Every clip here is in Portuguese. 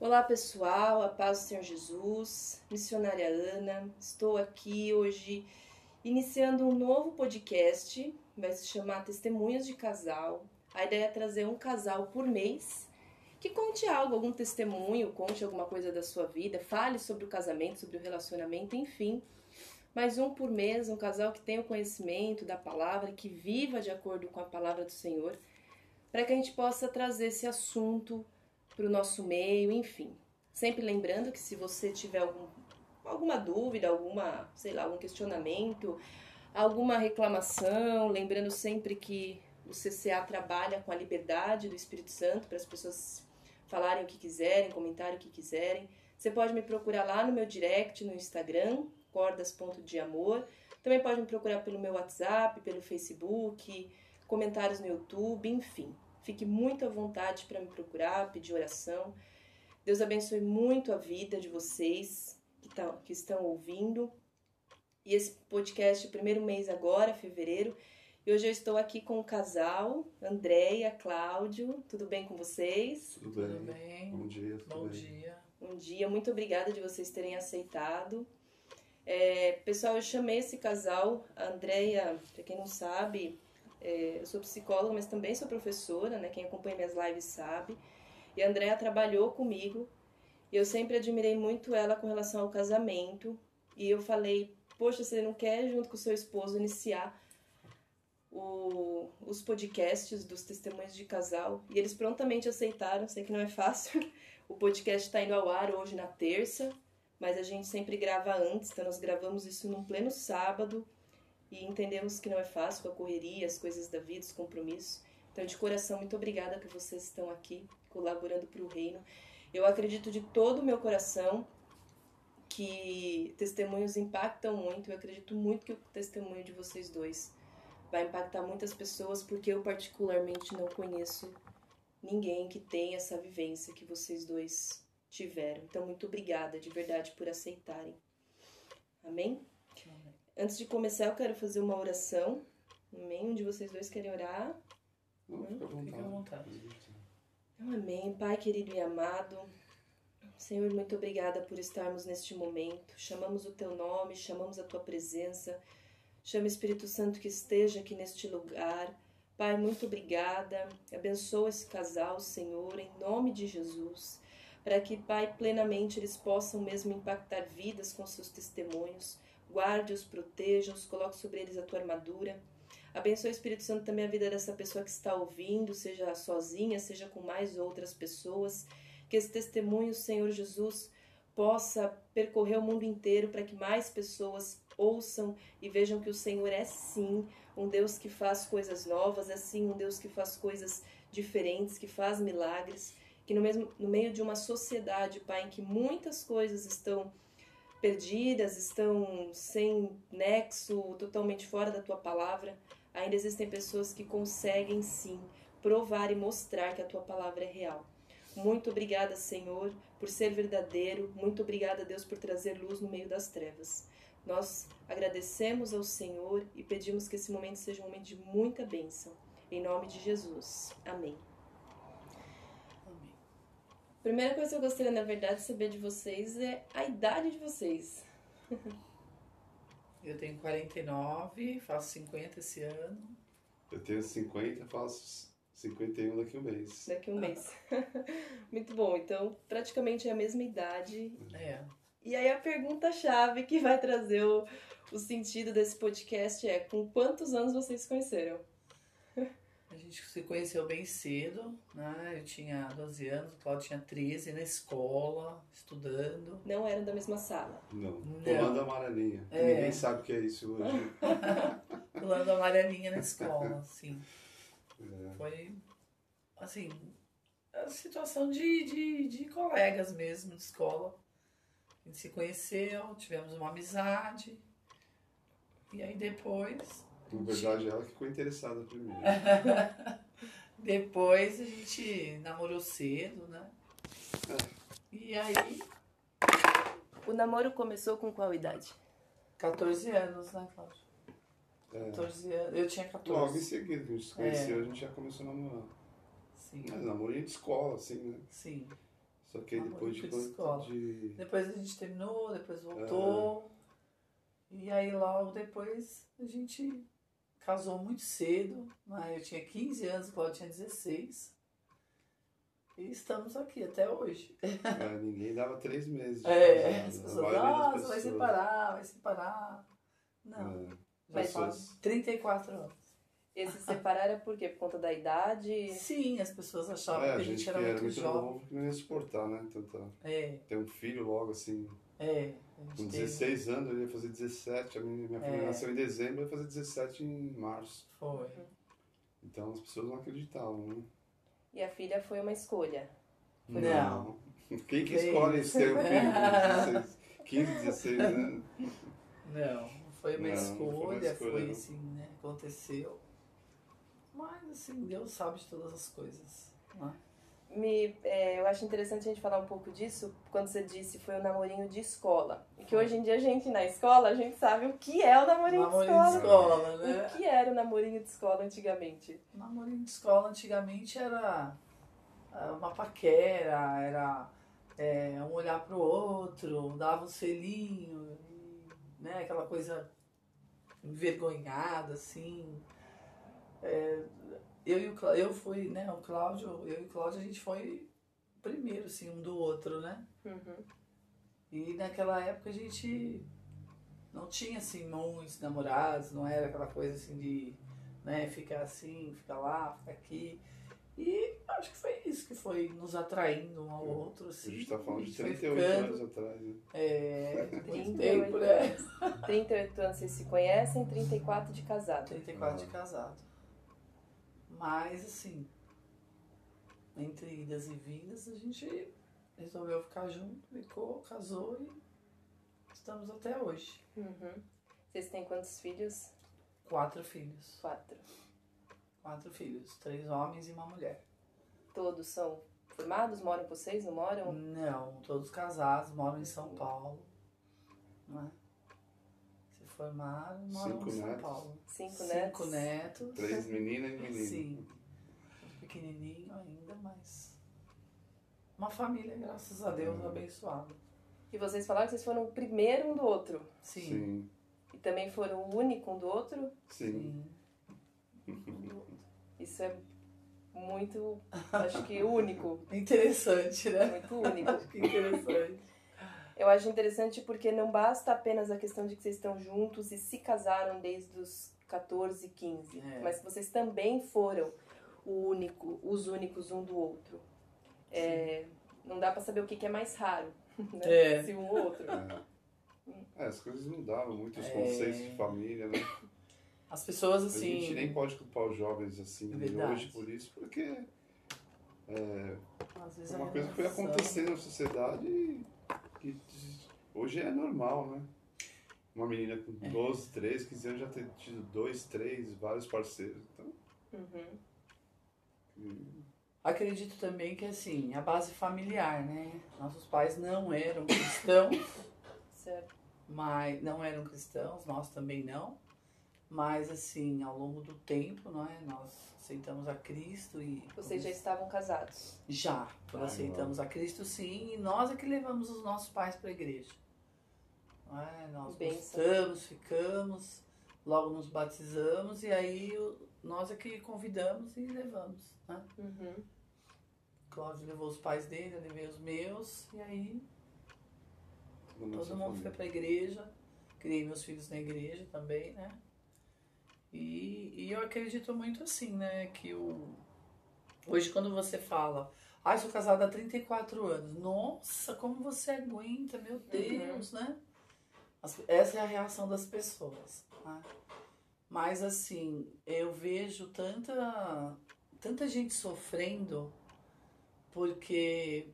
Olá pessoal, a paz do Senhor Jesus, missionária Ana, estou aqui hoje iniciando um novo podcast, vai se chamar Testemunhos de Casal. A ideia é trazer um casal por mês que conte algo, algum testemunho, conte alguma coisa da sua vida, fale sobre o casamento, sobre o relacionamento, enfim. Mais um por mês, um casal que tenha o conhecimento da palavra, que viva de acordo com a palavra do Senhor, para que a gente possa trazer esse assunto para o nosso meio, enfim. Sempre lembrando que se você tiver algum, alguma dúvida, alguma, sei lá, algum questionamento, alguma reclamação, lembrando sempre que o CCA trabalha com a liberdade do Espírito Santo para as pessoas falarem o que quiserem, comentarem o que quiserem. Você pode me procurar lá no meu direct no Instagram, cordas.deamor. Também pode me procurar pelo meu WhatsApp, pelo Facebook, comentários no YouTube, enfim. Fique muito à vontade para me procurar, pedir oração. Deus abençoe muito a vida de vocês que, tá, que estão ouvindo. E esse podcast, primeiro mês agora, fevereiro. E hoje eu estou aqui com o casal, Andréia, Cláudio. Tudo bem com vocês? Tudo bem. Tudo bem? Bom dia. Tudo Bom bem. dia. Um dia, muito obrigada de vocês terem aceitado. É, pessoal, eu chamei esse casal, a Andrea, para quem não sabe, é, eu sou psicóloga, mas também sou professora, né? Quem acompanha minhas lives sabe. E a Andrea trabalhou comigo e eu sempre admirei muito ela com relação ao casamento. E eu falei, poxa, você não quer, junto com o seu esposo, iniciar o, os podcasts dos testemunhos de casal? E eles prontamente aceitaram, sei que não é fácil. O podcast está indo ao ar hoje na terça, mas a gente sempre grava antes, então nós gravamos isso num pleno sábado e entendemos que não é fácil a correria, as coisas da vida, os compromissos. Então, de coração, muito obrigada que vocês estão aqui colaborando para o reino. Eu acredito de todo o meu coração que testemunhos impactam muito. Eu acredito muito que o testemunho de vocês dois vai impactar muitas pessoas, porque eu particularmente não conheço ninguém que tenha essa vivência que vocês dois tiveram. Então, muito obrigada de verdade por aceitarem. Amém? Antes de começar, eu quero fazer uma oração. Amém? Onde vocês dois querem orar? Não, fica à vontade. Fica à vontade. Então, amém. Pai querido e amado, Senhor, muito obrigada por estarmos neste momento. Chamamos o teu nome, chamamos a tua presença. Chama o Espírito Santo que esteja aqui neste lugar. Pai, muito obrigada. Abençoa esse casal, Senhor, em nome de Jesus. Para que, Pai, plenamente eles possam mesmo impactar vidas com seus testemunhos. Guarde-os, proteja-os, coloque sobre eles a tua armadura. Abençoe, Espírito Santo, também a vida dessa pessoa que está ouvindo, seja sozinha, seja com mais outras pessoas. Que esse testemunho, Senhor Jesus, possa percorrer o mundo inteiro para que mais pessoas ouçam e vejam que o Senhor é sim um Deus que faz coisas novas, é sim um Deus que faz coisas diferentes, que faz milagres. Que no, mesmo, no meio de uma sociedade, Pai, em que muitas coisas estão perdidas, estão sem nexo, totalmente fora da tua palavra, ainda existem pessoas que conseguem sim provar e mostrar que a tua palavra é real. Muito obrigada, Senhor, por ser verdadeiro. Muito obrigada, Deus, por trazer luz no meio das trevas. Nós agradecemos ao Senhor e pedimos que esse momento seja um momento de muita bênção. Em nome de Jesus. Amém. Primeira coisa que eu gostaria, na verdade, de saber de vocês é a idade de vocês. Eu tenho 49, faço 50 esse ano. Eu tenho 50, faço 51 daqui a um mês. Daqui a um mês. Muito bom. Então, praticamente é a mesma idade. É. E aí a pergunta-chave que vai trazer o, o sentido desse podcast é com quantos anos vocês se conheceram? A gente se conheceu bem cedo, né? Eu tinha 12 anos, o Claudio tinha 13, na escola, estudando. Não eram da mesma sala. Não. Pulando a amarelinha. É. Ninguém sabe o que é isso hoje. Pulando a amarelinha na escola, assim. É. Foi, assim, a situação de, de, de colegas mesmo, de escola. A gente se conheceu, tivemos uma amizade. E aí depois Na verdade, ela que ficou interessada primeiro. Depois a gente namorou cedo, né? E aí, O namoro começou com qual idade? 14 anos, né, Cláudio? É. 14 anos. Eu tinha Logo em 14. seguida, que a gente se É. conheceu, a gente já começou a namorar. Sim, Mas namorinho de escola, assim, né? sim. Só que aí depois de de escola. de. Depois a gente terminou, depois voltou. E aí logo depois a gente casou muito cedo. Né? Eu tinha 15 anos, o Cláudio tinha 16. E estamos aqui até hoje. É, ninguém dava três meses. de É, casado, as a pessoas, nossa, vai pessoas. separar, vai separar. Não, É, vai pessoas- falar 34 anos. Esse separar era por quê? Por conta da idade? Sim, as pessoas achavam É, que a a gente que era muito muito jovem. novo que não ia suportar, né? Tanta... É, Ter um filho logo assim, é. Com teve- 16 anos, ele ia fazer 17. A minha, minha filha É. nasceu em dezembro, ia fazer 17 em março. Foi. Então as pessoas não acreditavam, né? E a filha foi uma escolha. Não. Quem que escolhe ser um filho com 16, 15, 16 anos? Não, foi uma Não, não foi uma escolha, escolha, foi não. assim, né? Aconteceu. Mas assim, Deus sabe de todas as coisas. Né? Me, é, eu acho interessante a gente falar um pouco disso quando você disse foi o namorinho de escola. E que hoje em dia a gente na escola, a gente sabe o que é o namorinho, Namorinho de de escola. escola, né? O que era o namorinho de escola antigamente? Namorinho de escola antigamente era ah, uma paquera, era é, um olhar pro outro, dava um selinho, né? Aquela coisa envergonhada, assim. É, eu e o Clá- eu fui, né? O Cláudio, eu e o Cláudio, a gente foi primeiro, assim, um do outro, né? Uhum. E naquela época a gente não tinha assim muitos namorados, não era aquela coisa assim de né, ficar assim, ficar lá, ficar aqui. E acho que foi isso que foi nos atraindo um ao outro. A Assim, gente tá falando de E foi 38 ficando, anos atrás, né? É, muito 38 tempo, né? anos. 38 anos vocês se conhecem, 34 de casado. 34 de casado. Mas assim, entre idas e vindas, a gente resolveu ficar junto, ficou, casou e estamos até hoje. Uhum. Vocês têm quantos filhos? Quatro filhos. Quatro. Quatro filhos, três homens e uma mulher. Todos são formados? Moram com vocês? Não moram? Não, todos casados, moram em São Paulo. Né? Se formaram, moram Cinco em São netos. Paulo. Cinco Cinco netos? netos. Três meninas e menino. Sim. Pequenininho ainda, mas. Uma família, graças a Deus, Uhum. abençoada. E vocês falaram que vocês foram o primeiro um do outro. Sim. Sim. E também foram o único um do outro. Sim. Isso é muito, acho que único. Interessante, né? Muito único. Acho que interessante. Eu acho interessante porque não basta apenas a questão de que vocês estão juntos e se casaram desde os 14, 15. É. Mas que vocês também foram o único, os únicos um do outro. É, não dá pra saber o que, que é mais raro, né? É. Se um ou outro. É. É, as coisas mudaram muito, os É. conceitos de família, né? As pessoas A assim. gente nem pode culpar os jovens assim de Verdade. hoje por isso, porque é às vezes uma a coisa que foi acontecendo na sociedade e que hoje é normal, né? Uma menina com É. 12, 13, 15 anos já ter tido dois, três, vários parceiros. Então, Uhum. hum, Acredito também que assim, a base familiar, né? Nossos pais não eram cristãos. Certo. mas não eram cristãos, nós também não. Mas assim, ao longo do tempo, não é? Nós aceitamos a Cristo e Vocês já estavam casados. já nós aceitamos a Cristo sim, e nós é que levamos os nossos pais para a igreja. É? Nós Bênção. gostamos, ficamos, logo nos batizamos e aí o- nós é que convidamos e levamos. Né? Uhum. Cláudio levou os pais dele, eu levei os meus, e aí a nossa Todo mundo foi família. pra igreja. Criei meus filhos na igreja também, né? E, e eu acredito muito assim, né? Que o... hoje quando você fala, ah, eu sou casada há 34 anos. Nossa, como você aguenta, meu Deus, né? Essa é a reação das pessoas. Né? Mas assim, eu vejo tanta, tanta gente sofrendo porque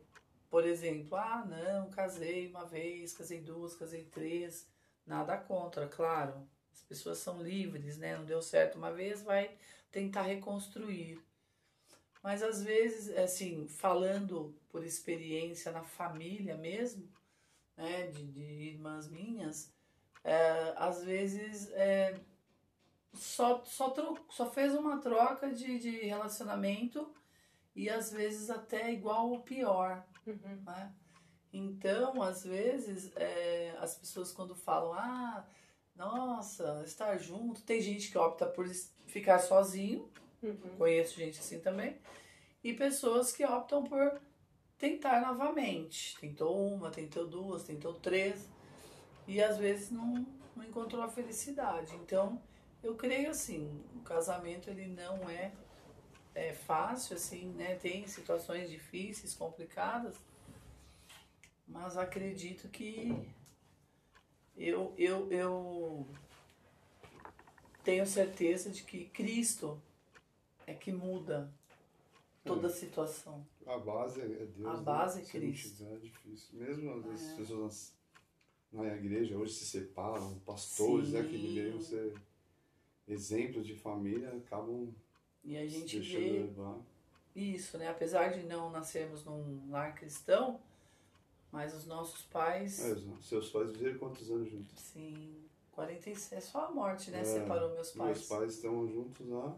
por exemplo, ah, não, casei uma vez, casei duas, casei três, nada contra, claro. As pessoas são livres, né? Não deu certo uma vez, vai tentar reconstruir. Mas às vezes, assim, falando por experiência na família mesmo, né, de, de irmãs minhas, é, às vezes é, só, só, tro- só fez uma troca de, de relacionamento e às vezes até igual ou pior, Uhum. né? Então, às vezes, é, as pessoas quando falam, ah, nossa, estar junto, tem gente que opta por ficar sozinho, Uhum. conheço gente assim também, e pessoas que optam por tentar novamente. Tentou uma, tentou duas, tentou três, e às vezes não, não encontrou a felicidade. Então, eu creio assim, o casamento ele não é, é fácil, assim, né? Tem situações difíceis, complicadas, mas acredito que eu, eu, eu tenho certeza de que Cristo é que muda toda a situação. A base é Deus. A né? base é Se não Cristo. é difícil. Mesmo as É. pessoas na igreja hoje se separam, pastores né, que deveriam ser exemplos de família, acabam E a se gente deixando vê levar. isso, né? Apesar de não nascermos num lar cristão, mas os nossos pais, É, os seus pais viveram quantos anos juntos? sim, 46, é só a morte, né? É, Separou meus pais. Meus pais estão juntos há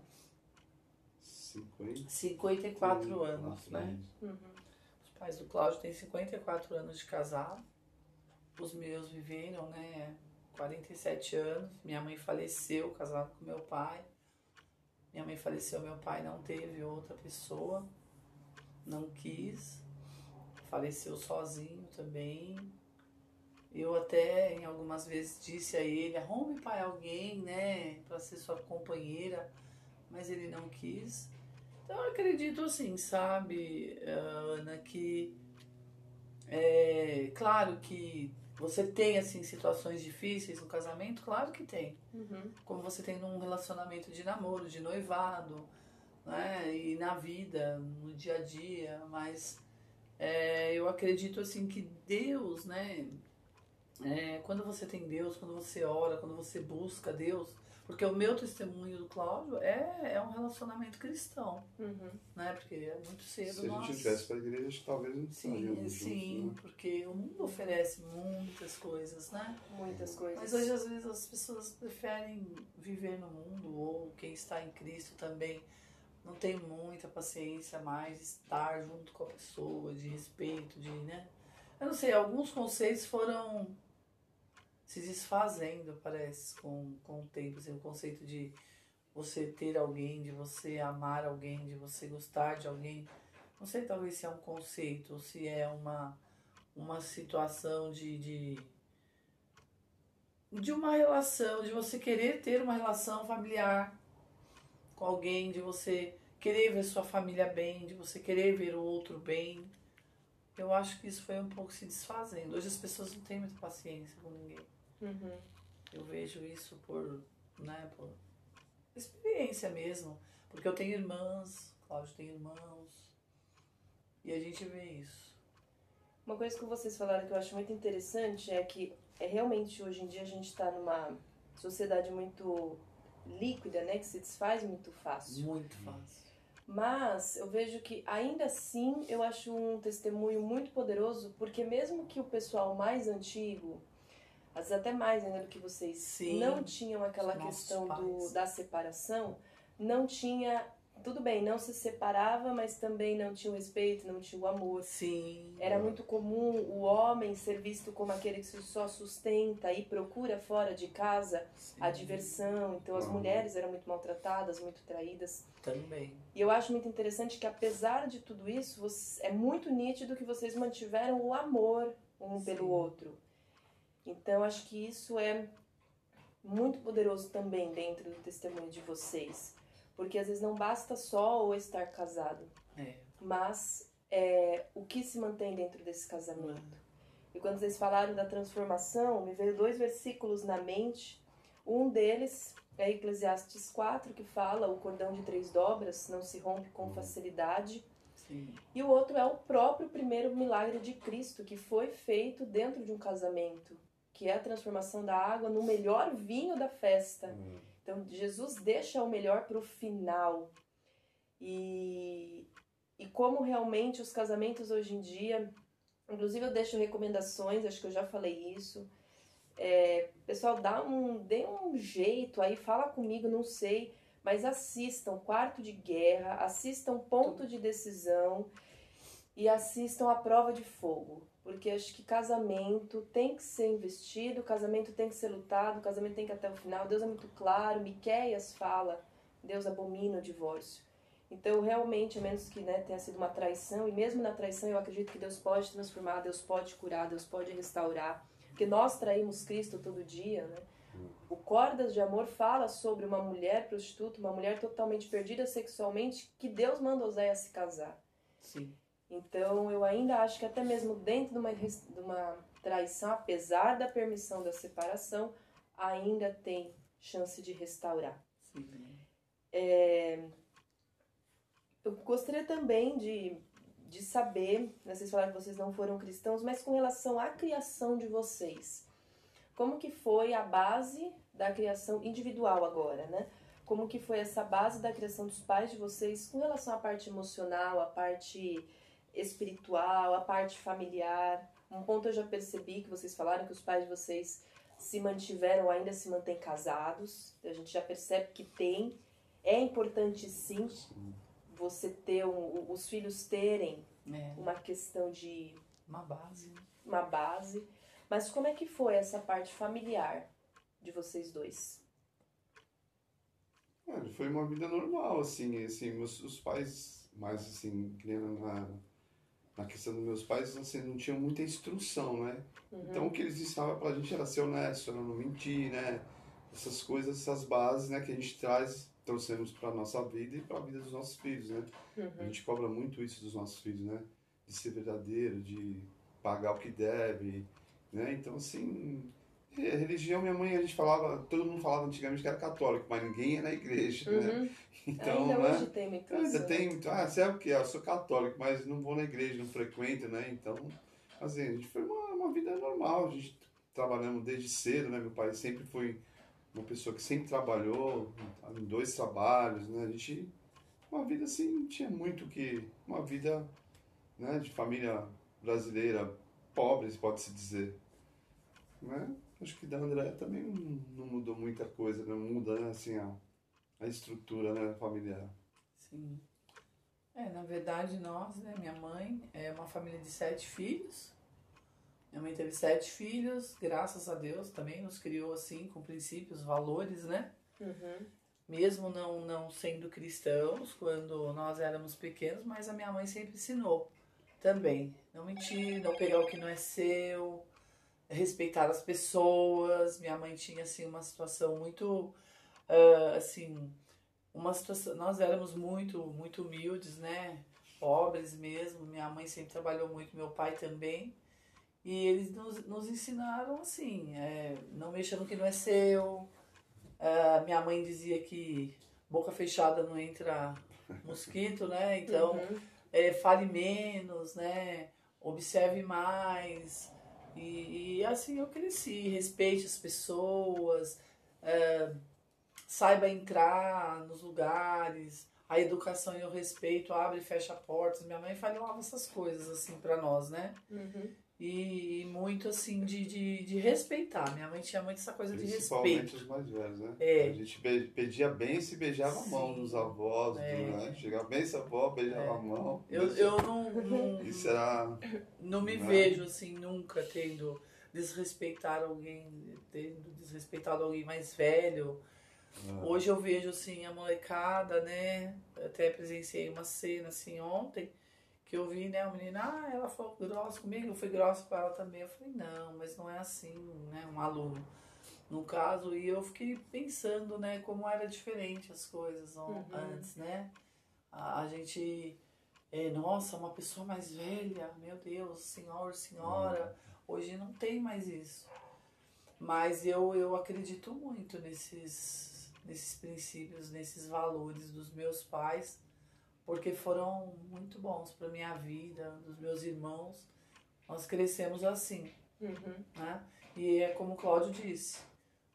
50 54 anos, né? Uhum. Os pais do Cláudio têm 54 anos de casado. Os meus viveram, né, 47 anos. Minha mãe faleceu casado com meu pai. Minha mãe faleceu, meu pai não teve outra pessoa. Não quis. Faleceu sozinho também. Eu até em algumas vezes disse a ele, arrume pai alguém, né, para ser sua companheira, mas ele não quis. Então eu acredito assim, sabe, Ana, que é claro que você tem assim situações difíceis no casamento, claro que tem. Uhum. Como você tem num relacionamento de namoro, de noivado, né? E na vida, no dia a dia, mas é, eu acredito assim que Deus, né? é, quando você tem Deus, quando você ora, quando você busca Deus, porque o meu testemunho do Cláudio é, é um relacionamento cristão, Uhum. né? Porque é muito cedo Se a nós... gente tivesse para a igreja, talvez não Sim, sim, juntos, né? porque o mundo oferece muitas coisas, né? Muitas coisas. Mas hoje, às vezes, as pessoas preferem viver no mundo, ou quem está em Cristo também não tem muita paciência mais de estar junto com a pessoa, de respeito, de, né? Eu não sei, alguns conceitos foram se desfazendo, parece, com, com o tempo. Assim, o conceito de você ter alguém, de você amar alguém, de você gostar de alguém. Não sei, talvez se é um conceito, ou se é uma, uma situação de, de de uma relação, de você querer ter uma relação familiar com alguém, de você querer ver sua família bem, de você querer ver o outro bem. Eu acho que isso foi um pouco se desfazendo. Hoje as pessoas não têm muita paciência com ninguém. Uhum. Eu vejo isso por, né, por experiência mesmo. Porque eu tenho irmãs, Cláudio tem irmãos. E a gente vê isso. Uma coisa que vocês falaram que eu acho muito interessante é que é realmente hoje em dia a gente está numa sociedade muito líquida, né, que se desfaz muito fácil. Muito fácil. Mas eu vejo que ainda assim eu acho um testemunho muito poderoso, porque mesmo que o pessoal mais antigo, às vezes até mais ainda do que vocês, Sim, não tinham aquela questão do, da separação, não tinha. Tudo bem, não se separava, mas também não tinha o respeito, não tinha o amor. Sim. Era muito comum o homem ser visto como aquele que se só sustenta e procura fora de casa sim, a diversão. Então as Uhum. mulheres eram muito maltratadas, muito traídas. Também. E eu acho muito interessante que apesar de tudo isso, você- é muito nítido que vocês mantiveram o amor um Sim. pelo outro. Então acho que isso é muito poderoso também dentro do testemunho de vocês. Porque às vezes não basta só o estar casado, É. mas é, o que se mantém dentro desse casamento. E quando vocês falaram da transformação, me veio dois versículos na mente. Um deles é Eclesiastes 4, que fala: o cordão de três dobras não se rompe com facilidade. Sim. E o outro é o próprio primeiro milagre de Cristo, que foi feito dentro de um casamento, que é a transformação da água no melhor vinho da festa. É. Então Jesus deixa o melhor para o final. E, e como realmente os casamentos hoje em dia, inclusive eu deixo recomendações, acho que eu já falei isso. É, pessoal, dá um, dê um jeito aí, fala comigo, não sei, mas assistam Quarto de Guerra, assistam Ponto de Decisão e assistam A Prova de Fogo. Porque acho que casamento tem que ser investido, casamento tem que ser lutado, casamento tem que ir até o final. Deus é muito claro, Miqueias fala, Deus abomina o divórcio. Então, realmente, a menos que né, tenha sido uma traição, e mesmo na traição eu acredito que Deus pode transformar, Deus pode curar, Deus pode restaurar. Porque nós traímos Cristo todo dia, né? O Cordas de Amor fala sobre uma mulher prostituta, uma mulher totalmente perdida sexualmente, que Deus manda Oséia se casar. Sim. Então, eu ainda acho que até mesmo dentro de uma, de uma traição, apesar da permissão da separação, ainda tem chance de restaurar. É, eu gostaria também de, de saber, né, vocês falaram que vocês não foram cristãos, mas com relação à criação de vocês, como que foi a base da criação individual agora, né? Como que foi essa base da criação dos pais de vocês com relação à parte emocional, à parte espiritual, a parte familiar. Um ponto eu já percebi que vocês falaram que os pais de vocês se mantiveram, ainda se mantêm casados. A gente já percebe que tem. É importante sim você ter um, os filhos terem É. uma questão de Uma base. uma base. Mas como é que foi essa parte familiar de vocês dois? É, foi uma vida normal, assim, assim, meus, os pais, mais assim, que na, na questão dos meus pais, assim, não tinham muita instrução, né? Então o que eles ensinavam pra gente era ser honesto, era não mentir, né? Essas coisas, essas bases, né, que a gente traz, trouxemos pra nossa vida e pra vida dos nossos filhos, né? A Uhum. gente cobra muito isso dos nossos filhos, né? De ser verdadeiro, de pagar o que deve, né? Então, assim, é, religião, minha mãe, a gente falava, todo mundo falava antigamente que era católico, mas ninguém ia na igreja, né? Uhum. Então, ainda né? hoje tem muito Ainda né? tem muito, ah, sabe o que? é? Eu sou católico, mas não vou na igreja, não frequento, né? Então, assim, a gente foi uma, uma vida normal, a gente trabalhamos desde cedo, né? Meu pai sempre foi uma pessoa que sempre trabalhou em dois trabalhos, né? A gente, uma vida assim, não tinha muito que, uma vida, né, de família brasileira, pobre, pode-se dizer, né? Acho que da André também não, não mudou muita coisa, não muda, né, assim, a, a estrutura, né, familiar. Sim. É, na verdade, nós, né, minha mãe é uma família de sete filhos. Minha mãe teve sete filhos, graças a Deus também nos criou assim, com princípios, valores, né? Uhum. Mesmo não, não sendo cristãos, quando nós éramos pequenos, mas a minha mãe sempre ensinou também. Não mentir, não pegar o que não é seu, respeitar as pessoas. Minha mãe tinha, assim, uma situação muito, ah, assim, uma situação... Nós éramos muito, muito humildes, né? Pobres mesmo. Minha mãe sempre trabalhou muito, meu pai também. E eles nos, nos ensinaram assim, é, não mexa no que não é seu. Ah, minha mãe dizia que boca fechada não entra mosquito, né? Então, Uhum. é, fale menos, né? Observe mais. E, e assim eu cresci. Respeite as pessoas, é, saiba entrar nos lugares. A educação e o respeito abre e fecha portas. Minha mãe falava essas coisas assim pra nós, né? Uhum. E, muito assim de, de, de respeitar. Minha mãe tinha muito essa coisa de Principalmente respeito. os mais velhos, né? É. A gente pedia bem e beijava a mão dos avós, do, É. né? Chegava bem essa avó, beijava É. a mão. Eu, eu não, não, Isso era. não me Não. vejo assim nunca tendo desrespeitar alguém, tendo desrespeitado alguém mais velho. ah, Hoje eu vejo assim a molecada, né? Até presenciei uma cena assim ontem que eu vi, né, a menina, ah, ela falou grossa comigo, eu fui grossa com ela também. Eu falei, não, mas não é assim, né? Um aluno, no caso, e eu fiquei pensando, né, como era diferente as coisas Uhum. antes, né? A, a gente, é, nossa, uma pessoa mais velha, meu Deus, senhor, senhora, hoje não tem mais isso. Mas eu, eu acredito muito nesses, nesses princípios, nesses valores dos meus pais, porque foram muito bons para minha vida, dos meus irmãos. Nós crescemos assim, Uhum. né? E é como o Cláudio disse,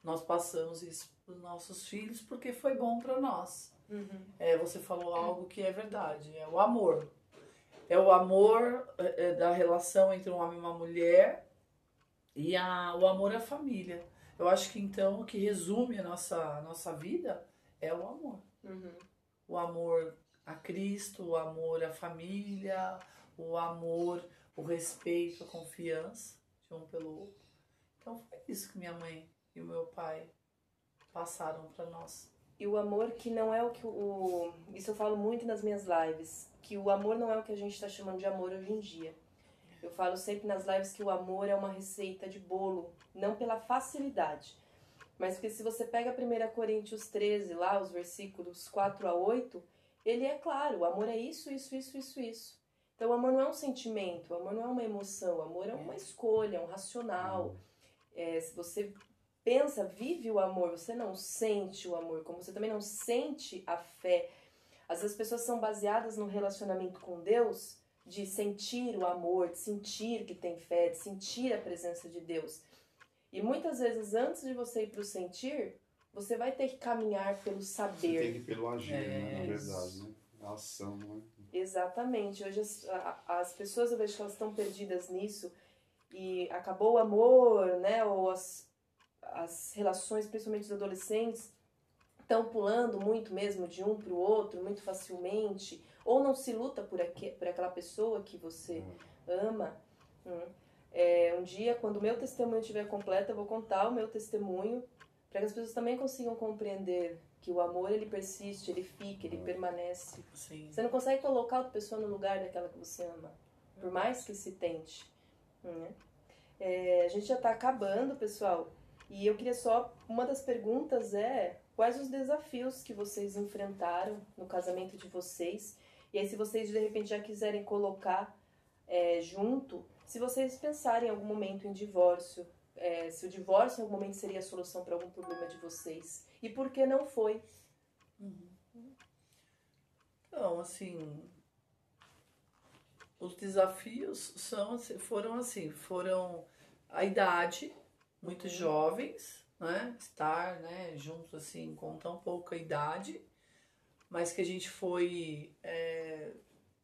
nós passamos isso para os nossos filhos porque foi bom para nós. Uhum. É, você falou algo que é verdade, é o amor. É o amor é, é, da relação entre um homem e uma mulher e a, o amor à família. Eu acho que então o que resume a nossa, a nossa vida é o amor. Uhum. O amor a Cristo, o amor à família, o amor, o respeito, a confiança de um pelo outro. Então foi isso que minha mãe e o meu pai passaram para nós. E o amor que não é o que o. Isso eu falo muito nas minhas lives. Que o amor não é o que a gente está chamando de amor hoje em dia. Eu falo sempre nas lives que o amor é uma receita de bolo, não pela facilidade. Mas porque se você pega 1 Coríntios 13, lá, os versículos 4 a 8, ele é claro, o amor é isso, isso, isso, isso, isso. Então o amor não é um sentimento, o amor não é uma emoção, o amor é uma escolha, é um racional. É, se você pensa, vive o amor, você não sente o amor, como você também não sente a fé. Às vezes as pessoas são baseadas no relacionamento com Deus de sentir o amor, de sentir que tem fé, de sentir a presença de Deus. E muitas vezes antes de você ir para o sentir, você vai ter que caminhar pelo saber. Você tem que ir pelo agir, é, né? Na verdade, né? A ação, né? Exatamente. Hoje as, as pessoas eu vejo que elas estão perdidas nisso e acabou o amor, né? Ou as, as relações, principalmente dos adolescentes, estão pulando muito mesmo de um para o outro, muito facilmente, ou não se luta por, aqui, por aquela pessoa que você ama. Hum. É, um dia, quando o meu testemunho estiver completo, eu vou contar o meu testemunho para que as pessoas também consigam compreender que o amor ele persiste, ele fica, ele permanece. Sim. Você não consegue colocar outra pessoa no lugar daquela que você ama, por mais que se tente. Né? É, a gente já está acabando, pessoal. E eu queria só. Uma das perguntas é: quais os desafios que vocês enfrentaram no casamento de vocês? E aí, se vocês de repente já quiserem colocar é, junto, se vocês pensarem em algum momento em divórcio, é, se o divórcio em algum momento seria a solução para algum problema de vocês. E por que não foi? Uhum. Então, assim, os desafios são, foram assim, foram a idade, muito uhum. jovens, né? Estar, né, juntos assim, com tão pouca idade, mas que a gente foi é,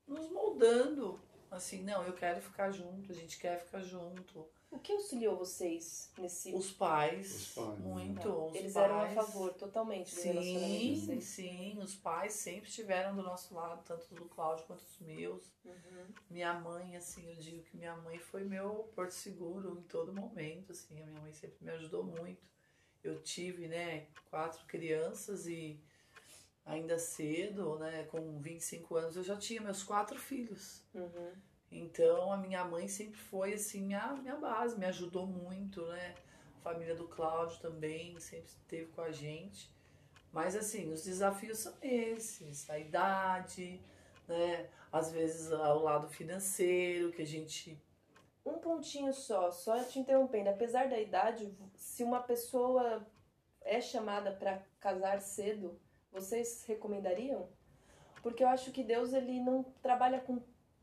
nos moldando, assim, não, eu quero ficar junto, a gente quer ficar junto. O que auxiliou vocês nesse... Os pais, os pais muito. Né? Os Eles pais. eram a favor totalmente do sim, relacionamento de vocês. Sim, os pais sempre estiveram do nosso lado, tanto do Cláudio quanto dos meus. Uhum. Minha mãe, assim, eu digo que minha mãe foi meu porto seguro em todo momento, assim. A minha mãe sempre me ajudou muito. Eu tive, né, quatro crianças e ainda cedo, né, com 25 anos, eu já tinha meus quatro filhos. Uhum. Então a minha mãe sempre foi assim minha, minha base, me ajudou muito, né? A família do Cláudio também sempre esteve com a gente. Mas assim, os desafios são esses, a idade, né? Às vezes o lado financeiro que a gente um pontinho só, só te interrompendo, apesar da idade, se uma pessoa é chamada para casar cedo, vocês recomendariam? Porque eu acho que Deus ele não trabalha com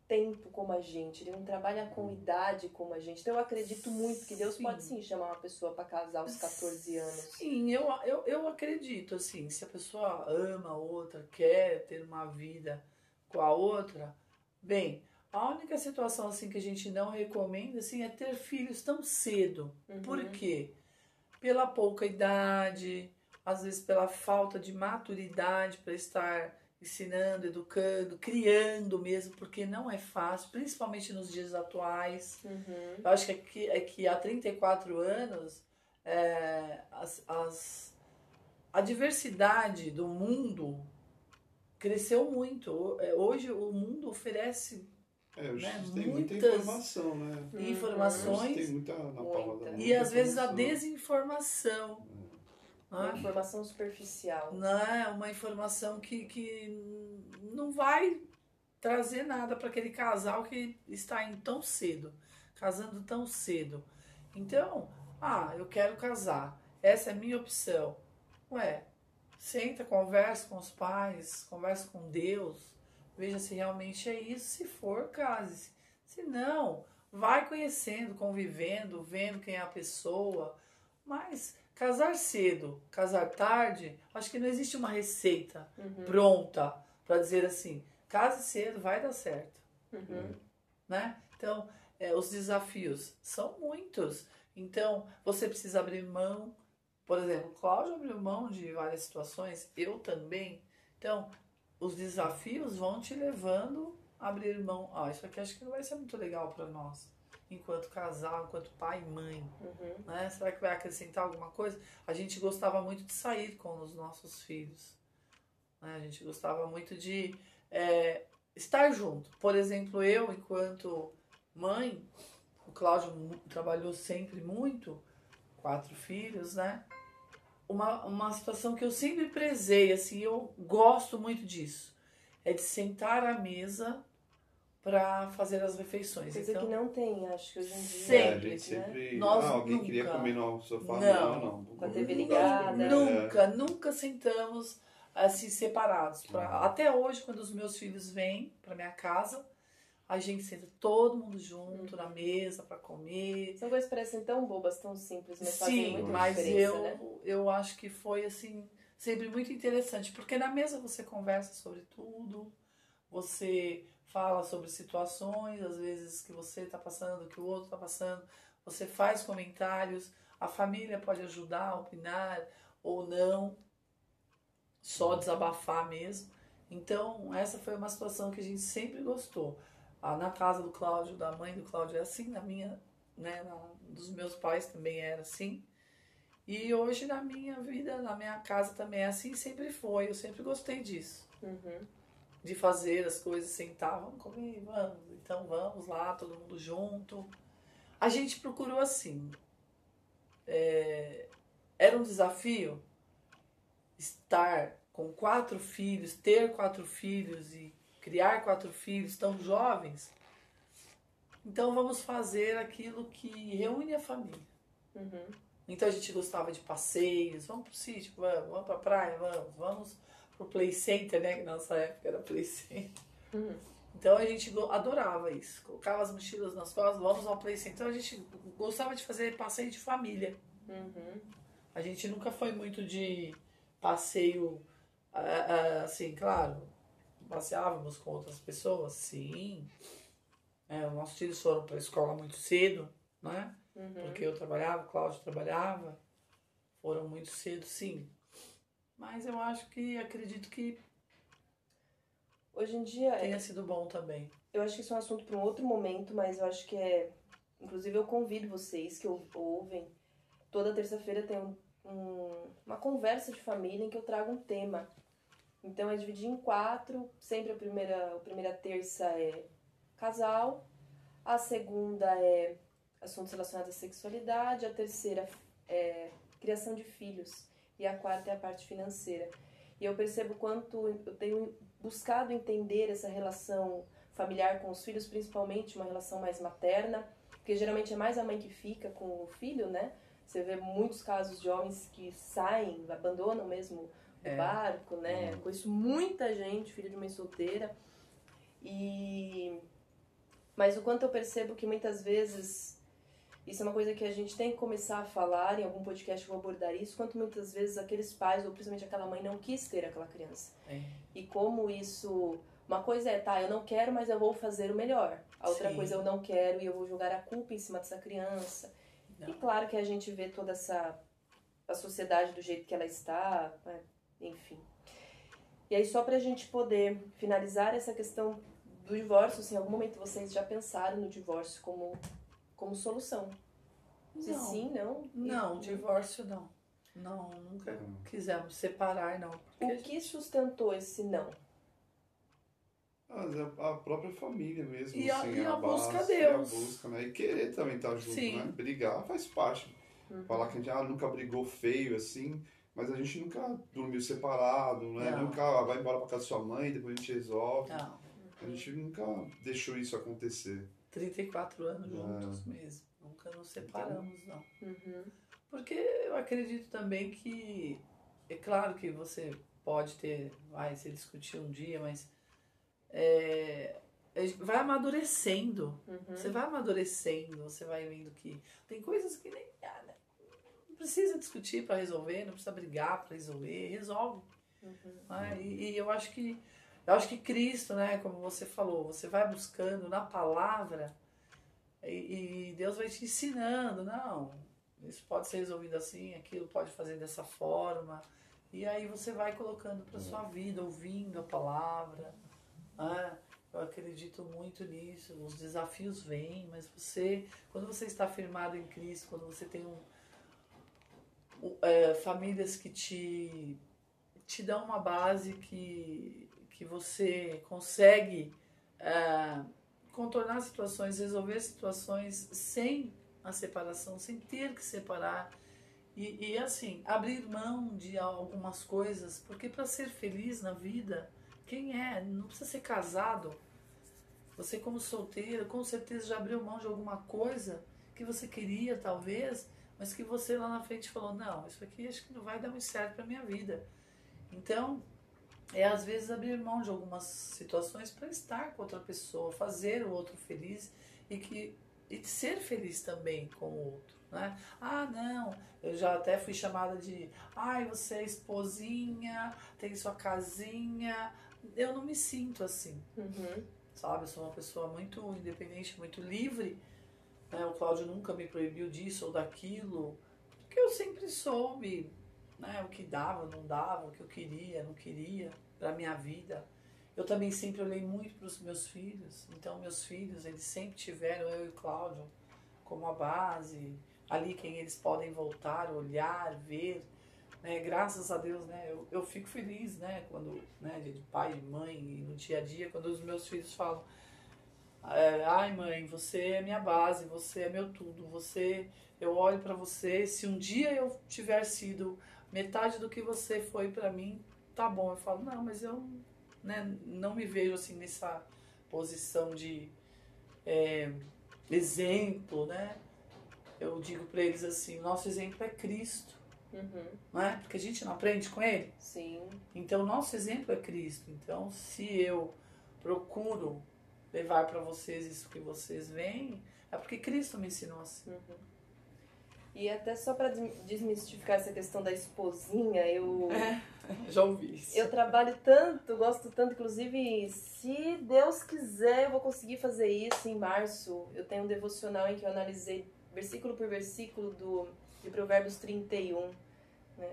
tempo como a gente, ele não trabalha com idade como a gente. Então eu acredito muito que Deus sim. pode sim chamar uma pessoa para casar aos 14 anos. Sim, eu, eu, eu acredito assim, se a pessoa ama a outra, quer ter uma vida com a outra, bem, a única situação assim que a gente não recomenda assim é ter filhos tão cedo. Uhum. Por quê? Pela pouca idade, às vezes pela falta de maturidade para estar ensinando, educando, criando mesmo, porque não é fácil, principalmente nos dias atuais. Uhum. Eu acho que, aqui, é que há 34 anos é, as, as, a diversidade do mundo cresceu muito. É, hoje o mundo oferece é, né, tem muita informação, né? Informações. Tem muita na muita. E às vezes a desinformação. É. Uma ah. informação superficial. Não é uma informação que, que não vai trazer nada para aquele casal que está indo tão cedo, casando tão cedo. Então, ah, eu quero casar. Essa é a minha opção. Ué, senta, conversa com os pais, conversa com Deus, veja se realmente é isso. Se for, case-se. Se não, vai conhecendo, convivendo, vendo quem é a pessoa. Mas Casar cedo, casar tarde, acho que não existe uma receita uhum. pronta para dizer assim, case cedo, vai dar certo. Uhum. Né? Então, é, os desafios são muitos. Então, você precisa abrir mão. Por exemplo, Cláudio abriu mão de várias situações, eu também. Então, os desafios vão te levando a abrir mão. Ah, isso aqui acho que não vai ser muito legal para nós, enquanto casal, enquanto pai e mãe. Uhum. Né? Será que vai acrescentar alguma coisa? A gente gostava muito de sair com os nossos filhos. Né? A gente gostava muito de é, estar junto. Por exemplo, eu, enquanto mãe, o Cláudio trabalhou sempre muito, quatro filhos, né? Uma, uma situação que eu sempre prezei, assim, eu gosto muito disso, é de sentar à mesa para fazer as refeições. Coisa então, que não tem, acho que hoje em dia. Sempre, É, a gente né? sempre. Nós ah, alguém queria nunca. comer no sofá? Não. Não, não. Com a TV ligada. É. Nunca, nunca sentamos assim separados. Pra- Uhum. Até hoje, quando os meus filhos vêm para minha casa, a gente senta todo mundo junto na mesa para comer. São coisas que parecem tão bobas, tão simples, mas fazem Sim, muita mas eu, né? eu acho que foi assim sempre muito interessante, porque na mesa você conversa sobre tudo, você fala sobre situações, às vezes que você está passando, que o outro está passando, você faz comentários, a família pode ajudar, opinar ou não, só desabafar mesmo. Então, essa foi uma situação que a gente sempre gostou. Ah, na casa do Cláudio, da mãe do Cláudio é assim, na minha, né, na, dos meus pais também era assim. E hoje na minha vida, na minha casa também é assim, sempre foi. Eu sempre gostei disso. Uhum. De fazer as coisas, sentar, vamos comer, vamos. Então vamos lá, todo mundo junto. A gente procurou assim. é, era um desafio estar com quatro filhos, ter quatro filhos e criar quatro filhos tão jovens. Então vamos fazer aquilo que reúne a família. Uhum. Então a gente gostava de passeios, vamos pro sítio, vamos, vamos pra praia, vamos, vamos pro play center, né? Que na nossa época era play center. Uhum. Então a gente adorava isso. Colocava as mochilas nas costas, vamos ao play center. Então a gente gostava de fazer passeio de família. Uhum. A gente nunca foi muito de passeio, assim, claro, passeávamos com outras pessoas, sim. É, os nossos filhos foram para a escola muito cedo, né? Uhum. Porque eu trabalhava, o Cláudio trabalhava. Foram muito cedo, sim. Mas eu acho que, acredito que Hoje em dia, é- tenha sido bom também. eu acho que isso é um assunto para um outro momento, mas eu acho que é. Inclusive, eu convido vocês que ou- ouvem. Toda terça-feira tem um- um- uma conversa de família em que eu trago um tema. Então, é dividir em quatro. Sempre a primeira, a primeira terça é casal. A segunda é assuntos relacionados à sexualidade. A terceira é criação de filhos. E a quarta é a parte financeira. E eu percebo quanto eu tenho buscado entender essa relação familiar com os filhos, principalmente uma relação mais materna, porque geralmente é mais a mãe que fica com o filho, né? Você vê muitos casos de homens que saem, abandonam mesmo o É. barco, né? Conheço muita gente, filho de mãe solteira. E mas o quanto eu percebo que muitas vezes isso é uma coisa que a gente tem que começar a falar, em algum podcast eu vou abordar isso, quanto muitas vezes aqueles pais, ou principalmente aquela mãe, não quis ter aquela criança. É. E como isso. Uma coisa é, tá, eu não quero, mas eu vou fazer o melhor. A outra Sim. coisa eu não quero e eu vou jogar a culpa em cima dessa criança. Não. E claro que a gente vê toda essa. a sociedade do jeito que ela está, né, enfim. E aí, só pra gente poder finalizar essa questão do divórcio, se em algum momento vocês já pensaram no divórcio como, como solução? Se Não. sim, não? Não, E- divórcio não. Não, nunca Não. quisemos separar, não. Porque O que sustentou esse não? Mas é a própria família mesmo, E a- assim, e a base, busca a e Deus. a busca, né? E querer também estar junto, Sim. né? Brigar faz parte. Uhum. Falar que a gente ah, nunca brigou feio, assim, mas a gente nunca dormiu separado, né? Não. Nunca vai embora pra casa da sua mãe, depois a gente resolve. não, A gente nunca deixou isso acontecer. 34 anos É. juntos mesmo. Nunca nos separamos, não. Uhum. Porque eu acredito também que é claro que você pode ter, vai se discutir um dia, mas é, vai amadurecendo. Uhum. Você vai amadurecendo, você vai vendo que tem coisas que nem ah, né, não precisa discutir para resolver, não precisa brigar para resolver, resolve. Uhum. né? E, e eu acho que eu acho que Cristo, né, como você falou, você vai buscando na palavra e, e Deus vai te ensinando, não, isso pode ser resolvido assim, aquilo pode fazer dessa forma. E aí você vai colocando para sua vida, ouvindo a palavra. Né? Eu acredito muito nisso. Os desafios vêm, mas você, quando você está firmado em Cristo, quando você tem um, um, é, famílias que te, te dão uma base que, que você consegue é, contornar situações, resolver situações sem a separação, sem ter que separar. E, e assim, abrir mão de algumas coisas, porque para ser feliz na vida, quem é? Não precisa ser casado. Você, como solteira, com certeza já abriu mão de alguma coisa que você queria, talvez, mas que você lá na frente falou: não, isso aqui acho que não vai dar muito certo para minha vida. Então, é às vezes abrir mão de algumas situações para estar com outra pessoa, fazer o outro feliz e que e ser feliz também com o outro, né? Ah, não, eu já até fui chamada de, ai, você é esposinha, tem sua casinha. Eu não me sinto assim, Uhum. sabe? Eu sou uma pessoa muito independente, muito livre. Né? O Cláudio nunca me proibiu disso ou daquilo, porque eu sempre soube né, o que dava, não dava, o que eu queria, não queria para minha vida. Eu também sempre olhei muito para os meus filhos. Então, meus filhos, eles sempre tiveram eu e Cláudio como a base, ali quem eles podem voltar, olhar, ver. Né? Graças a Deus, né? Eu, eu fico feliz, né? Quando, né? De pai e mãe, e no dia a dia, quando os meus filhos falam é, ai mãe, você é minha base, você é meu tudo, você, eu olho para você, se um dia eu tiver sido metade do que você foi para mim, tá bom. Eu falo, não, mas eu né, não me vejo assim nessa posição de é, exemplo, né? Eu digo para eles assim, nosso exemplo é Cristo, Uhum. não é? Porque a gente não aprende com ele. Sim. Então, nosso exemplo é Cristo. Então, se eu procuro levar para vocês isso que vocês veem, é porque Cristo me ensinou assim. Uhum. E até só para desmistificar essa questão da esposinha, eu Já ouvi isso. eu trabalho tanto, gosto tanto, inclusive, se Deus quiser, eu vou conseguir fazer isso em março. Eu tenho um devocional em que eu analisei versículo por versículo do de Provérbios 31, né?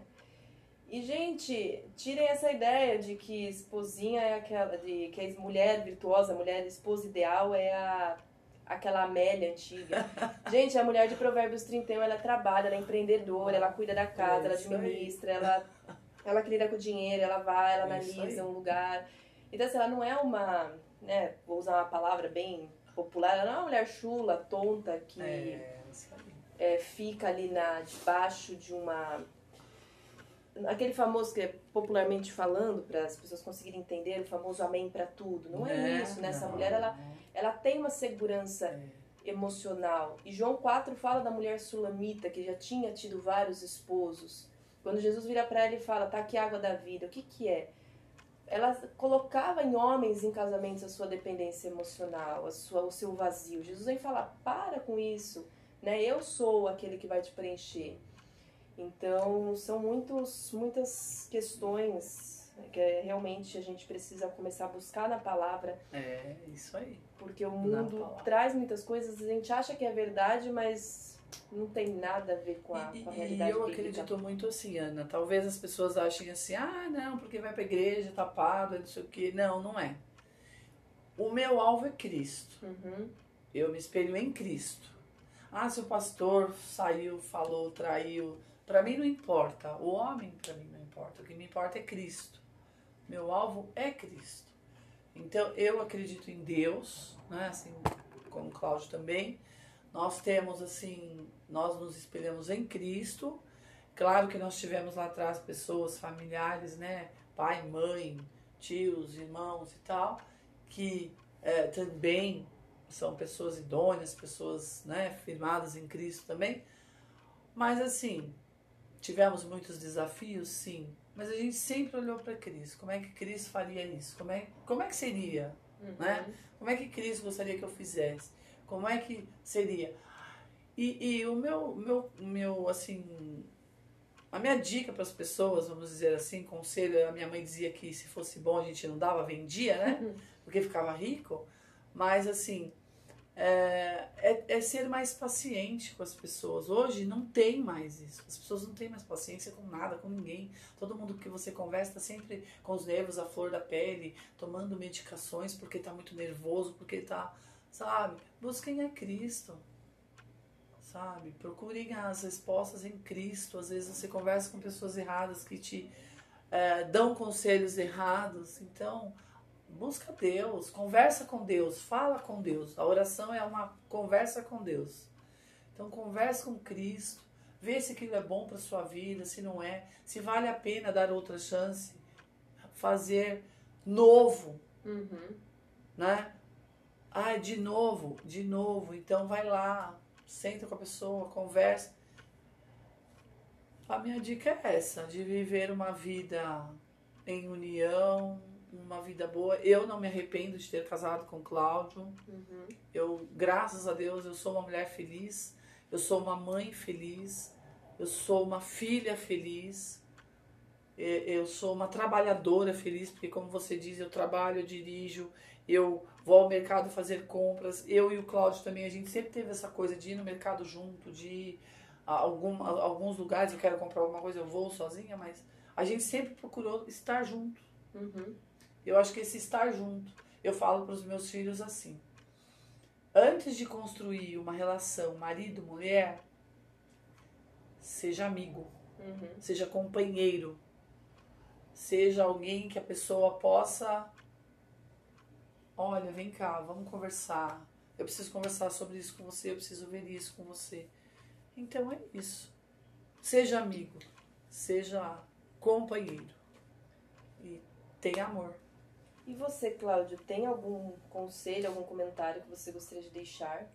E gente, tirem essa ideia de que esposinha é aquela de que a mulher virtuosa, a mulher esposa ideal é a aquela Amélia antiga. Gente, a mulher de Provérbios 31, ela trabalha, ela é empreendedora, ela cuida da casa, É ela aí. administra, ela ela lida com o dinheiro, ela vai, ela É analisa um lugar. Então, assim, ela não é uma, né, vou usar uma palavra bem popular, ela não é uma mulher chula, tonta, que É, é, fica ali na, debaixo de uma. Aquele famoso que é popularmente falando, para as pessoas conseguirem entender, o famoso amém para tudo. Não é, Né? isso, né? Essa mulher, ela, ela tem uma segurança É. emocional. E João 4 fala da mulher sulamita, que já tinha tido vários esposos. Quando Jesus vira para ela e fala, tá aqui a água da vida, o que que é? Ela colocava em homens em casamentos a sua dependência emocional, a sua, o seu vazio. Jesus vem falar, para com isso, né? Eu sou aquele que vai te preencher. Então, são muitos, muitas questões que é, realmente a gente precisa começar a buscar na palavra É, isso aí. porque o mundo traz muitas coisas, a gente acha que é verdade, mas não tem nada a ver com a, E, com a realidade e eu bíblica. acredito muito assim, Ana. Talvez as pessoas achem assim, ah, não, porque vai pra igreja, tapado, não sei o quê. Não, não é. O meu alvo é Cristo. Uhum, Eu me espelho em Cristo. Ah, se o pastor saiu, falou, traiu, para mim não importa. O homem para mim não importa. O que me importa é Cristo. Meu alvo é Cristo. Então eu acredito em Deus, né? Assim como Cláudio também. Nós temos assim, nós nos espelhamos em Cristo. Claro que nós tivemos lá atrás pessoas familiares, né? Pai, mãe, tios, irmãos e tal, que eh, também são pessoas idôneas, pessoas né, firmadas em Cristo também. Mas assim, tivemos muitos desafios, sim. Mas a gente sempre olhou para Cristo. Como é que Cristo faria isso? Como é, como é que seria? uhum. Né? Como é que Cristo gostaria que eu fizesse? Como é que seria? E, e o meu, meu, meu, assim, a minha dica para as pessoas, vamos dizer assim, conselho, a minha mãe dizia que se fosse bom a gente não dava, vendia, né? Porque ficava rico. Mas, assim, é, é, é, ser mais paciente com as pessoas. Hoje não tem mais isso. As pessoas não têm mais paciência com nada, com ninguém. Todo mundo que você conversa está sempre com os nervos à flor da pele, tomando medicações porque está muito nervoso, porque está, sabe? Busquem a Cristo, sabe? Procurem as respostas em Cristo. Às vezes você conversa com pessoas erradas que te é, dão conselhos errados. Então, busca Deus, conversa com Deus, fala com Deus. A oração é uma conversa com Deus. Então converse com Cristo, vê se aquilo é bom para sua vida, se não é, se vale a pena dar outra chance, fazer novo, uhum. né? Ah, de novo, de novo. Então vai lá, senta com a pessoa, conversa. A minha dica é essa, de viver uma vida em união, uma vida boa. Eu não me arrependo de ter casado com Cláudio. Uhum. Eu, graças a Deus, eu sou uma mulher feliz. Eu sou uma mãe feliz. Eu sou uma filha feliz. Eu sou uma trabalhadora feliz, porque como você diz, eu trabalho, eu dirijo, eu vou ao mercado fazer compras. Eu e o Cláudio também, a gente sempre teve essa coisa de ir no mercado junto, de ir a algum, a alguns lugares, eu quero comprar alguma coisa, eu vou sozinha, mas a gente sempre procurou estar junto. Uhum. Eu acho que esse estar junto, eu falo para os meus filhos assim: antes de construir uma relação marido-mulher, seja amigo, uhum. seja companheiro, seja alguém que a pessoa possa. Olha, vem cá, vamos conversar. Eu preciso conversar sobre isso com você, eu preciso ver isso com você. Então é isso. Seja amigo, seja companheiro e tenha amor. E você, Cláudio, tem algum conselho, algum comentário que você gostaria de deixar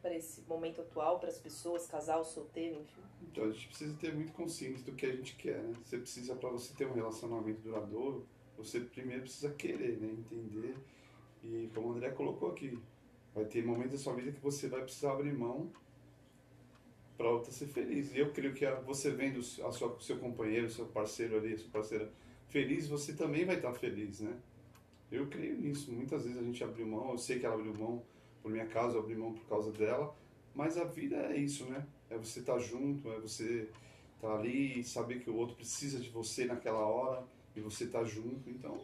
para esse momento atual, para as pessoas, casal, solteiro, enfim? Então a gente precisa ter muito consciência do que a gente quer, né? Você precisa, para você ter um relacionamento duradouro, você primeiro precisa querer, né? Entender. E como o André colocou aqui, vai ter momentos da sua vida que você vai precisar abrir mão para outra ser feliz. E eu creio que você vendo a sua, seu companheiro, seu parceiro ali, sua parceira feliz, você também vai estar feliz, né? Eu creio nisso. Muitas vezes a gente abriu mão, eu sei que ela abriu mão por minha causa, eu abri mão por causa dela, mas a vida é isso, né? É você estar tá junto, é você estar tá ali e saber que o outro precisa de você naquela hora e você estar tá junto. Então,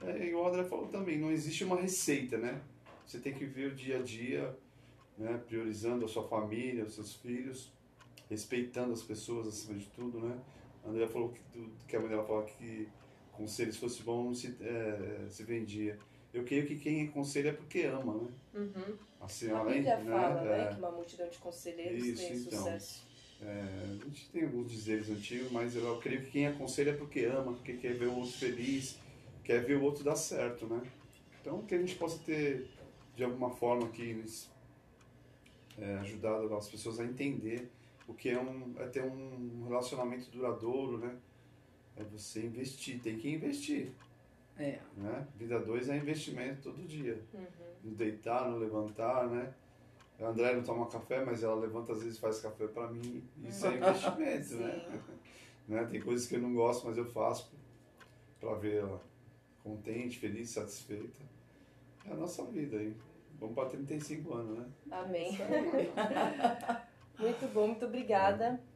é, e o André falou também, não existe uma receita, né? Você tem que ver o dia a dia, né? priorizando a sua família, os seus filhos, respeitando as pessoas acima de tudo, né? André falou que, que a mulher falou que conselho, se fosse bom, não se, é, se vendia. Eu creio que quem aconselha é porque ama, né? Uhum. Assim, a além, Bíblia né? fala, é, né? Que uma multidão de conselheiros isso, tem então. sucesso. É, a gente tem alguns dizeres antigos, mas eu creio que quem aconselha é porque ama, porque quer ver o outro feliz, quer ver o outro dar certo, né? Então, que a gente possa ter, de alguma forma, aqui, é, ajudado as pessoas a entender o que é, um, é ter um relacionamento duradouro, né? É você investir, tem que investir. É. Né? Vida 2 é investimento todo dia. Uhum. No deitar, no levantar, né? A André não toma café, mas ela levanta às vezes faz café para mim. Isso é investimento, né? né? Tem coisas que eu não gosto, mas eu faço para ver ela contente, feliz, satisfeita. É a nossa vida aí. Vamos para 35 anos, né? Amém. muito bom, muito obrigada. É,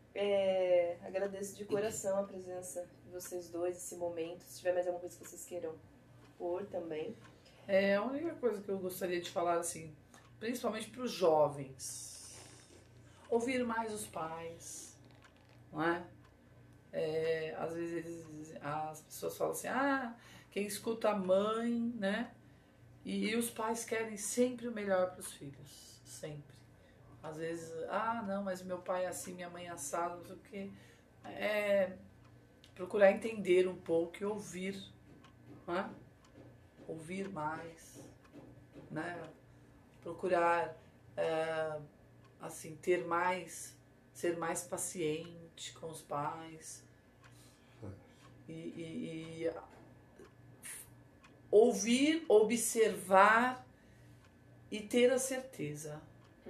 agradeço de coração a presença de vocês dois, esse momento. Se tiver mais alguma coisa que vocês queiram pôr também. É, a única coisa que eu gostaria de falar, assim, principalmente para os jovens, ouvir mais os pais, não é? É, às vezes as pessoas falam assim, ah, quem escuta a mãe, né? E, e os pais querem sempre o melhor para os filhos, sempre. Às vezes, ah, não, mas meu pai é assim, minha mãe é assado, não sei o quê. É procurar entender um pouco e ouvir, não é? Ouvir mais, né? Procurar, é, assim, ter mais, ser mais paciente com os pais. E, e, e ouvir, observar e ter a certeza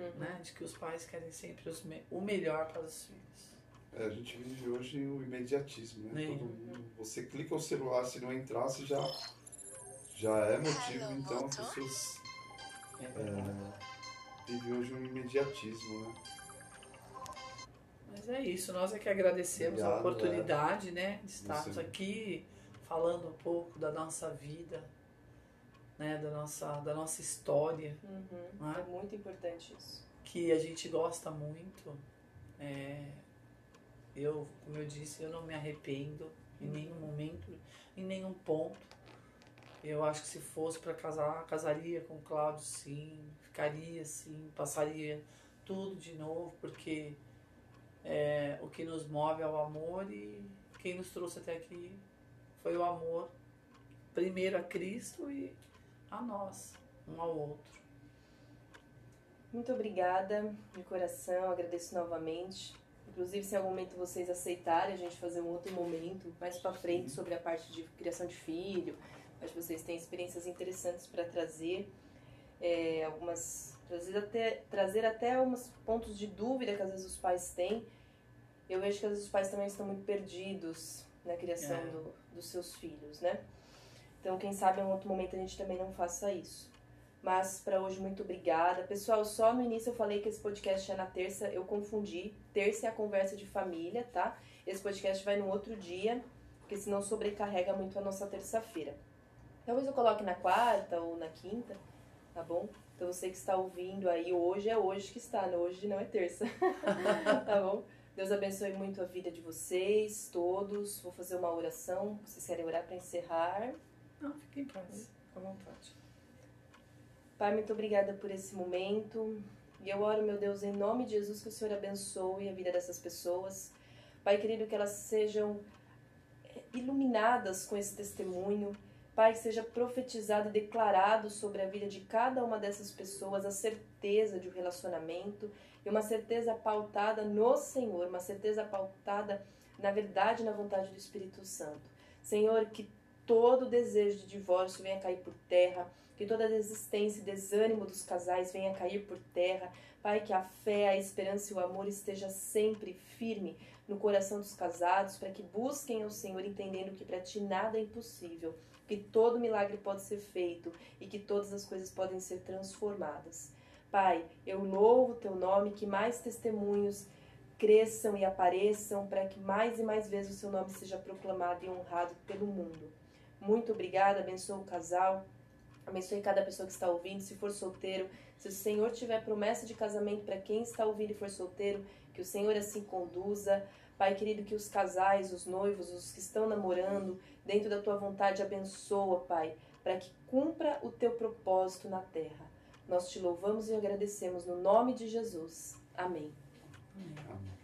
Uhum. né, de que os pais querem sempre os me o melhor para os filhos. É, a gente vive hoje o imediatismo, né? É. Todo mundo, você clica o celular, se não entrasse já, já é motivo, então as pessoas É, vive hoje um imediatismo, né? Mas é isso, nós é que agradecemos Obrigado, a oportunidade, né, de estarmos Você- aqui falando um pouco da nossa vida, né, da nossa, da nossa história, Uhum. não É é? muito importante isso. que a gente gosta muito. É, eu, como eu disse, eu não me arrependo em nenhum momento, em nenhum ponto. Eu acho que se fosse para casar, casaria com o Cláudio, sim, ficaria sim, passaria tudo de novo, porque é, o que nos move é o amor e quem nos trouxe até aqui foi o amor, primeiro a Cristo e a nós, um ao outro. Muito obrigada de coração, agradeço novamente. Inclusive, se em algum momento vocês aceitarem a gente fazer um outro momento mais pra frente sobre a parte de criação de filho, acho que vocês têm experiências interessantes para trazer, é, algumas trazer até trazer até alguns pontos de dúvida que às vezes os pais têm. Eu vejo que às vezes os pais também estão muito perdidos na criação É. do- dos seus filhos, né? Então, quem sabe em outro momento a gente também não faça isso. Mas para hoje, muito obrigada. Pessoal, só no início eu falei que esse podcast é na terça, eu confundi. Terça é a conversa de família, tá? Esse podcast vai no outro dia, porque senão sobrecarrega muito a nossa terça-feira. Talvez eu coloque na quarta ou na quinta, tá bom? Então você que está ouvindo aí, hoje é hoje que está, né? hoje não é terça. tá bom? Deus abençoe muito a vida de vocês, todos. Vou fazer uma oração. Vocês querem orar para encerrar? Não, fique em paz, à vontade. Pai, muito obrigada por esse momento. E eu oro, meu Deus, em nome de Jesus, que o Senhor abençoe a vida dessas pessoas. Pai querido, que elas sejam eh, iluminadas com esse testemunho. Pai, que seja profetizado e declarado sobre a vida de cada uma dessas pessoas a certeza de um relacionamento e uma certeza pautada no Senhor, uma certeza pautada na verdade e na vontade do Espírito Santo. Senhor, que todo desejo de divórcio venha cair por terra, que toda desistência e desânimo dos casais venha cair por terra. Pai, que a fé, a esperança e o amor esteja sempre firme no coração dos casados, para que busquem ao Senhor entendendo que para ti nada é impossível, que todo milagre pode ser feito e que todas as coisas podem ser transformadas. Pai, eu louvo teu nome, que mais testemunhos cresçam e apareçam para que mais e mais vezes o seu nome seja proclamado e honrado pelo mundo. Muito obrigada, abençoa o casal, abençoe cada pessoa que está ouvindo, se for solteiro, se o Senhor tiver promessa de casamento para quem está ouvindo e for solteiro, que o Senhor assim conduza. Pai querido, que os casais, os noivos, os que estão namorando, dentro da tua vontade, abençoa, Pai, para que cumpra o teu propósito na terra. Nós te louvamos e agradecemos no nome de Jesus. Amém. Amém. Amém.